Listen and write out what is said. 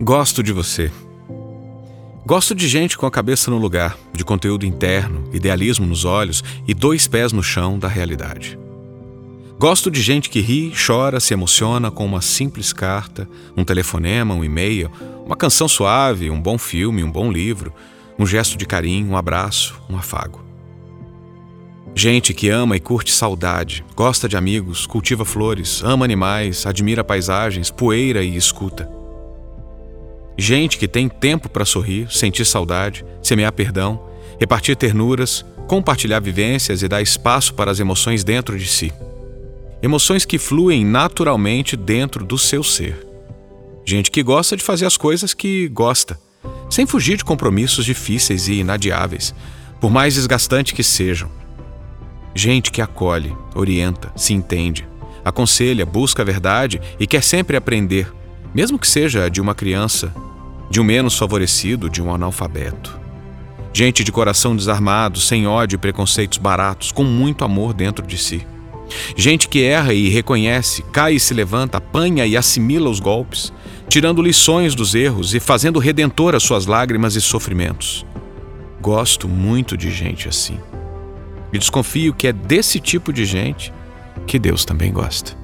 Gosto de você. Gosto de gente com a cabeça no lugar, de conteúdo interno, idealismo nos olhos e dois pés no chão da realidade. Gosto de gente que ri, chora, se emociona com uma simples carta, um telefonema, um e-mail, uma canção suave, um bom filme, um bom livro, um gesto de carinho, um abraço, um afago. Gente que ama e curte saudade, gosta de amigos, cultiva flores, ama animais, admira paisagens, poeira e escuta. Gente que tem tempo para sorrir, sentir saudade, semear perdão, repartir ternuras, compartilhar vivências e dar espaço para as emoções dentro de si. Emoções que fluem naturalmente dentro do seu ser. Gente que gosta de fazer as coisas que gosta, sem fugir de compromissos difíceis e inadiáveis, por mais desgastante que sejam Gente que acolhe, orienta, se entende, aconselha, busca a verdade e quer sempre aprender, mesmo que seja de uma criança, de um menos favorecido, de um analfabeto. Gente de coração desarmado, sem ódio e preconceitos baratos, com muito amor dentro de si. Gente que erra e reconhece, cai e se levanta, apanha e assimila os golpes, tirando lições dos erros e fazendo redentor as suas lágrimas e sofrimentos. Gosto muito de gente assim. E desconfio que é desse tipo de gente que Deus também gosta.